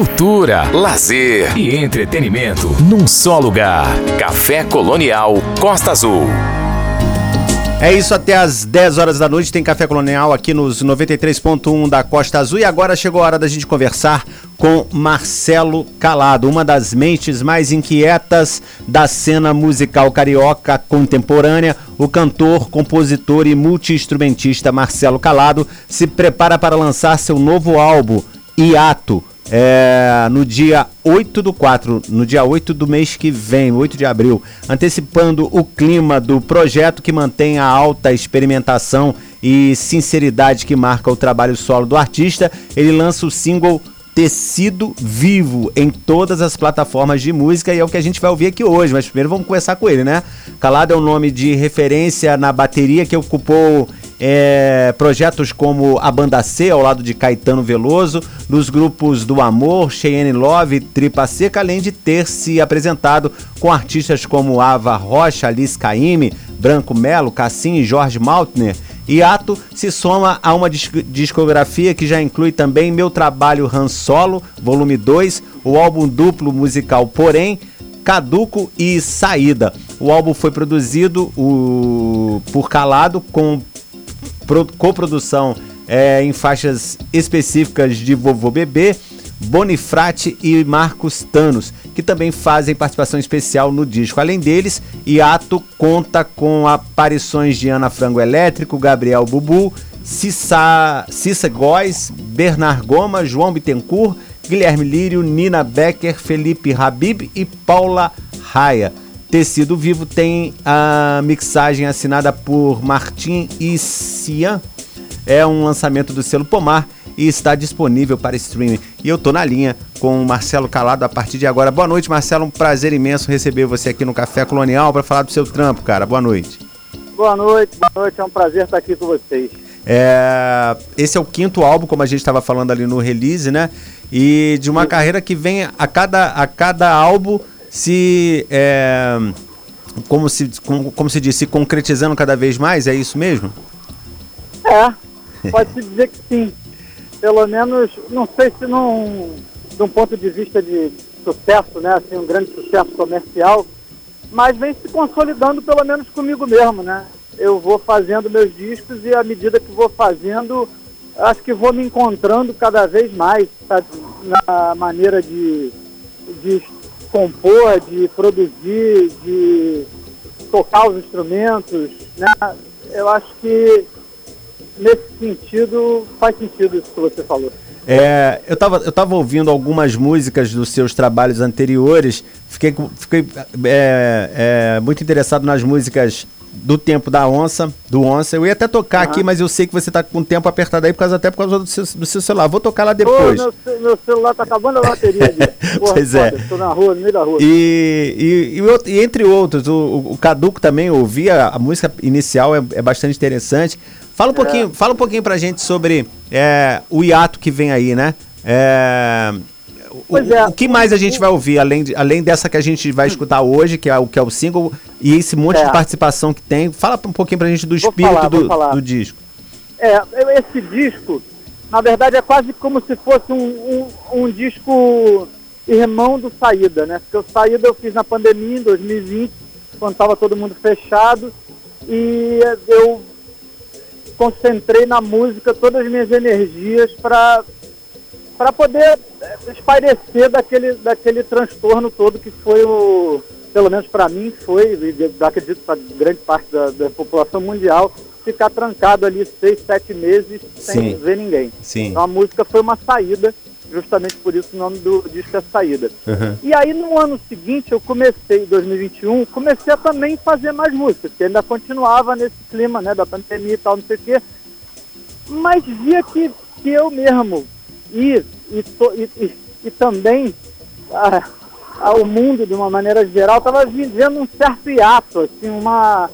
cultura, lazer e entretenimento num só lugar. Café Colonial Costa Azul. É isso, até às 10 horas da noite tem Café Colonial aqui nos 93.1 da Costa Azul e agora chegou a hora da gente conversar com Marcelo Calado, uma das mentes mais inquietas da cena musical carioca contemporânea. O cantor, compositor e multiinstrumentista Marcelo Calado se prepara para lançar seu novo álbum, Hiato é, no dia 8 do 4, no dia 8 do mês que vem, 8 de abril, antecipando o clima do projeto que mantém a alta experimentação e sinceridade que marca o trabalho solo do artista, ele lança o single Tecido Vivo em todas as plataformas de música e é o que a gente vai ouvir aqui hoje. Mas primeiro vamos começar com ele, né? Calado é um nome de referência na bateria que ocupou é, projetos como a Banda C, ao lado de Caetano Veloso, nos grupos do Amor, Cheyenne Love, Tripa Seca, além de ter se apresentado com artistas como Ava Rocha, Alice Caime, Branco Melo, Cassim e Jorge Maltner. E Ato se soma a uma discografia que já inclui também Meu Trabalho Han Solo, volume 2, o álbum duplo musical Porém, Caduco e Saída. O álbum foi produzido o, por Calado com coprodução é, em faixas específicas de Vovô Bebê, Bonifrate e Marcos Tanos, que também fazem participação especial no disco. Além deles, Iato conta com aparições de Ana Frango Elétrico, Gabriel Bubu, Cissa, Cissa Góes, Bernard Goma, João Bittencourt, Guilherme Lírio, Nina Becker, Felipe Habib e Paula Raia. Tecido Vivo tem a mixagem assinada por Martim e Cian. É um lançamento do selo Pomar e está disponível para streaming. E eu tô na linha com o Marcelo Calado a partir de agora. Boa noite, Marcelo. Um prazer imenso receber você aqui no Café Colonial para falar do seu trampo, cara. Boa noite. Boa noite, boa noite. É um prazer estar aqui com vocês. É, esse é o quinto álbum, como a gente estava falando ali no release, né? E de uma Sim. carreira que vem a cada, a cada álbum se. É, como se, como, como se diz, se concretizando cada vez mais, é isso mesmo? É, pode-se dizer que sim. Pelo menos, não sei se num, de um ponto de vista de sucesso, né, assim, um grande sucesso comercial, mas vem se consolidando pelo menos comigo mesmo, né? Eu vou fazendo meus discos e à medida que vou fazendo, acho que vou me encontrando cada vez mais, na maneira de, de compor, de produzir, de tocar os instrumentos, né? Eu acho que nesse sentido faz sentido isso que você falou. É, eu estava eu tava ouvindo algumas músicas dos seus trabalhos anteriores, fiquei, fiquei é, é, muito interessado nas músicas do tempo da onça, do onça. Eu ia até tocar uhum. aqui, mas eu sei que você está com o tempo apertado aí, por causa, até por causa do seu, do seu celular. Vou tocar lá depois. Ô, meu, meu, celular está acabando a bateria. Porra, pois é. Estou na rua, no meio da rua. E, e, e, entre outros, o, o Caduco também ouvia, a música inicial é, é bastante interessante. Fala um, é. pouquinho, fala um pouquinho pra gente sobre é, o hiato que vem aí, né? É, o, é, o, que mais a gente vai ouvir, além, de, além dessa que a gente vai escutar hoje, que é o, que é o single, e esse monte é. de participação que tem? Fala um pouquinho pra gente do espírito falar, do, do, disco. É, esse disco, na verdade, é quase como se fosse um, um, um disco irmão do Saída, né? Porque o Saída eu fiz na pandemia, em 2020, quando estava todo mundo fechado, e eu concentrei na música todas as minhas energias para para poder eh, espairecer daquele, daquele transtorno todo que foi o, pelo menos para mim foi, e acredito para grande parte da, da, população mundial, ficar trancado ali seis, sete meses sem Sim. ver ninguém. Sim. Então a música foi uma saída, justamente por isso o nome do disco é Saída. Uhum. E aí no ano seguinte, eu comecei, em 2021, comecei a também fazer mais músicas, que ainda continuava nesse clima né, da pandemia e tal, não sei o quê, mas via que, que eu mesmo e, e, e, e também a, mundo, de uma maneira geral, estava vivendo um certo hiato, assim, uma,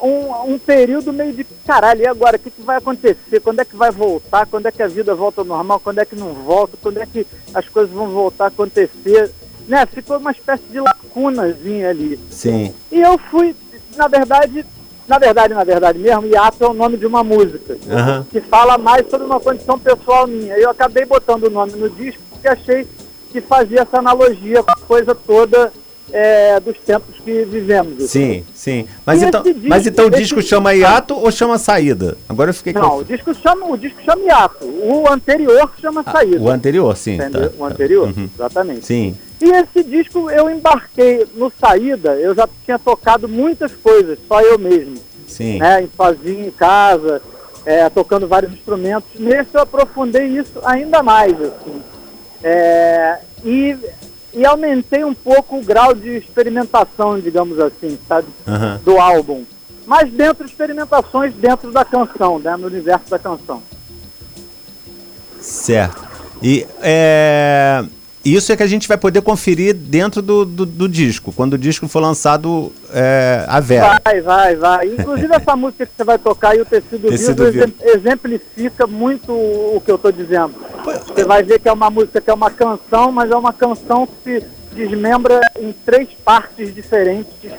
um, um período meio de caralho, e agora? O que, que vai acontecer? Quando é que vai voltar? Quando é que a vida volta ao normal? Quando é que não volta? Quando é que as coisas vão voltar a acontecer? Né? Ficou uma espécie de lacunazinha ali. Sim. E eu fui, na verdade, na verdade, na verdade mesmo, Iato é o nome de uma música, uhum. que fala mais sobre uma condição pessoal minha. Eu acabei botando o nome no disco porque achei que fazia essa analogia com a coisa toda é, dos tempos que vivemos. Sim, sim. Mas então, disco, mas então o disco chama hiato ou chama saída? Agora eu fiquei Não, o disco chama, o disco chama hiato. O anterior chama ah, saída. O anterior, sim. Tá, o anterior, uhum. exatamente. Sim. E esse disco eu embarquei no saída, eu já tinha tocado muitas coisas, só eu mesmo. Sim. Né, sozinho em casa, é, tocando vários instrumentos. Nesse eu aprofundei isso ainda mais, assim. É, e e aumentei um pouco o grau de experimentação, digamos assim, sabe? Uhum. Do álbum. Mas dentro de experimentações dentro da canção, né? no universo da canção. Certo. E é, isso é que a gente vai poder conferir dentro do, do, do disco, quando o disco for lançado é, a vera. Vai, vai, vai. Inclusive essa música que você vai tocar e o Tecido, tecido Vivo, exemplifica muito o que eu estou dizendo. Você vai ver que é uma música que é uma canção, mas é uma canção que se desmembra em três partes diferentes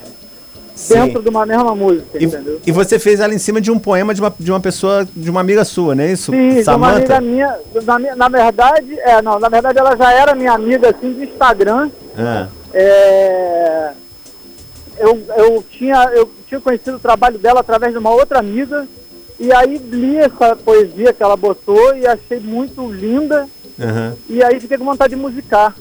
Sim. dentro de uma mesma música, e, entendeu? E você fez ela em cima de um poema de uma, de uma pessoa, de uma amiga sua, não é isso? Sim, Samantha? de uma amiga minha. Na, na, verdade, é, não, na verdade ela já era minha amiga assim de Instagram. Ah. É, eu, eu, tinha, eu tinha conhecido o trabalho dela através de uma outra amiga e aí li essa poesia que ela botou e achei muito linda. Uhum. E aí fiquei com vontade de musicar.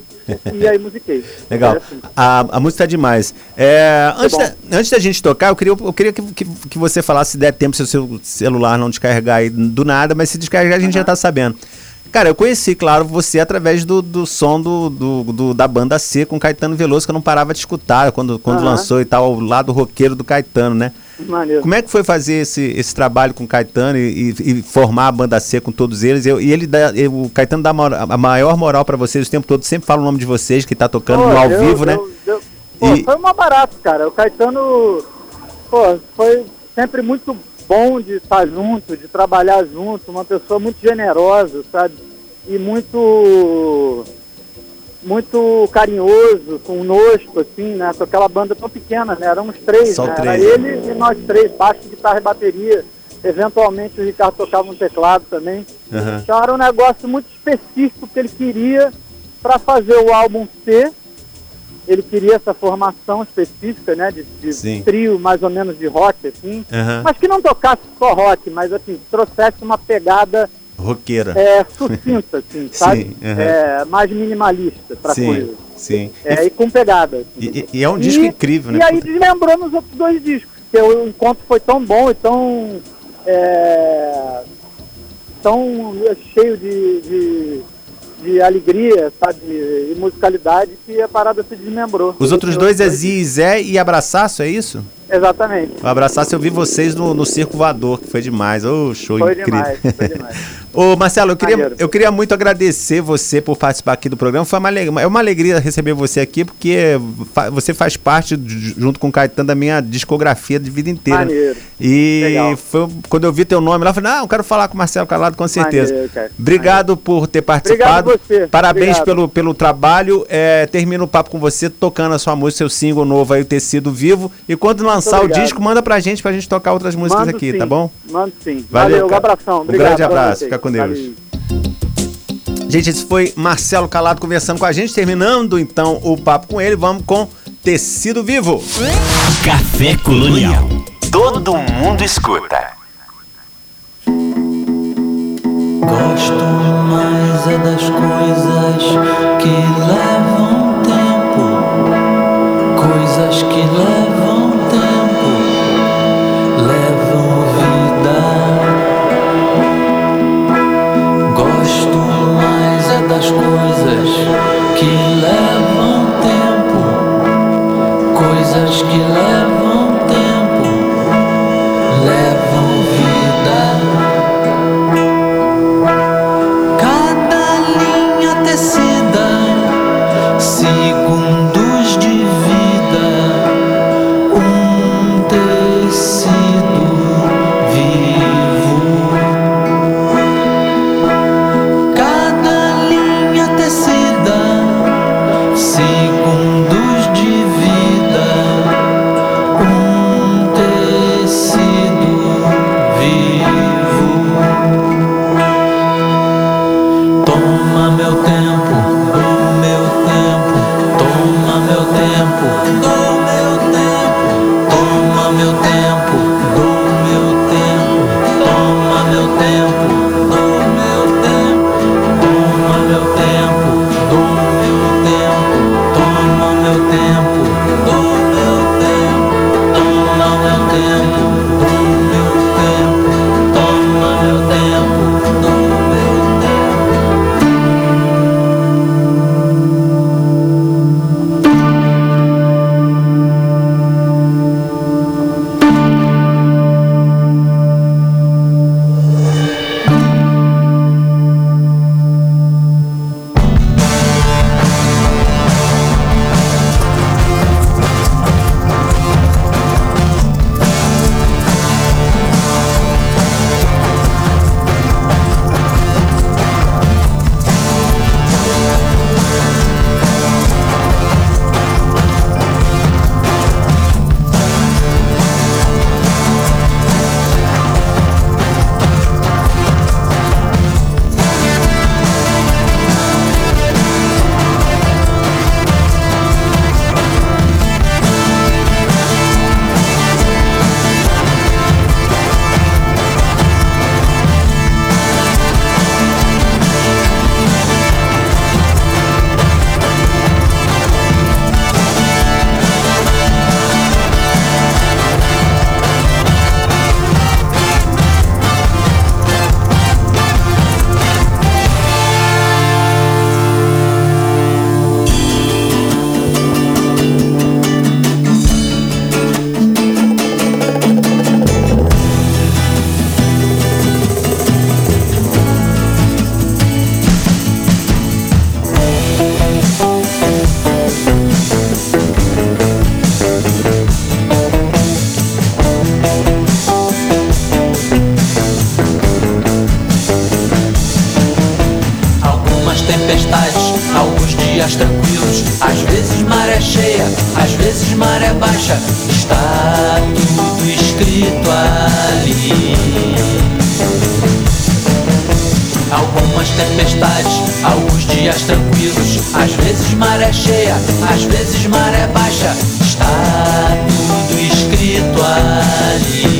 E aí musiquei. Legal. É assim. A, a música tá demais. É, antes, da, antes da gente tocar, eu queria, eu queria que, que, que, você falasse, se der tempo, se o seu celular não descarregar aí do nada, mas se descarregar a gente uhum. já tá sabendo. Cara, eu conheci, claro, você através do, do som do, do, do, da banda C com Caetano Veloso, que eu não parava de escutar quando, quando uhum. lançou e tal, o lado roqueiro do Caetano, né? Maneiro. Como é que foi fazer esse, esse trabalho com o Caetano e, e, e formar a banda C com todos eles? Eu, e ele dá, o Caetano dá a maior moral para vocês o tempo todo, sempre fala o nome de vocês, que tá tocando no ao deu, vivo, né? deu, né? Pô, e... Foi uma barata, cara. O Caetano pô, foi sempre muito bom de estar junto, de trabalhar junto, uma pessoa muito generosa, sabe? E muito muito carinhoso, conosco, assim, né? Com aquela banda tão pequena, né? Éramos três, Só né? Três, Era ele e nós três, baixo, guitarra e bateria. Eventualmente o Ricardo tocava um teclado também. Uhum. Então era um negócio muito específico que ele queria para fazer o álbum C. Ele queria essa formação específica, né? De, de trio mais ou menos de rock, assim. Uhum. Mas que não tocasse só rock, mas assim, trouxesse uma pegada Roqueira. É, sucinta, assim, sabe? Sim, uhum. é, mais minimalista pra sim, coisa. Sim. É, e, e com pegada. Assim. E, e, é um disco incrível, né? E aí deslembrou nos outros dois discos, porque o encontro foi tão bom e tão. É, tão cheio de, de, de, alegria, sabe? E musicalidade que a parada se desmembrou. Os outros dois é Zi e Zé e Abraçaço, é isso? Exatamente. Um abraço, eu vi vocês no, no Circo Voador, que foi demais. Ô, oh, show foi incrível. Demais, foi demais. Ô, Marcelo, eu queria, eu queria muito agradecer você por participar aqui do programa. Foi uma, é uma alegria receber você aqui, porque você faz parte, junto com o Caetano, da minha discografia de vida inteira. Maneiro. E foi, quando eu vi teu nome lá, eu falei, não, eu quero falar com o Marcelo Calado, com certeza. Maneiro, Obrigado Maneiro. por ter participado. Obrigado. Parabéns Obrigado. pelo, pelo trabalho. É, termino o papo com você, tocando a sua música, seu single novo aí, o Tecido Vivo. E quando lançar o disco, manda pra gente, pra gente tocar outras músicas Mando aqui, sim. tá bom? Mando sim. Valeu, Valeu um abração. Obrigado, um grande abraço, fica com Deus. Valeu. Gente, esse foi Marcelo Calado conversando com a gente, terminando então o papo com ele. Vamos com Tecido Vivo. Café Colonial. Todo mundo escuta. Gosto mais é das coisas que levam tempo, coisas que levam coisas que levam dias tranquilos, às vezes maré cheia, às vezes maré baixa. Está tudo escrito ali.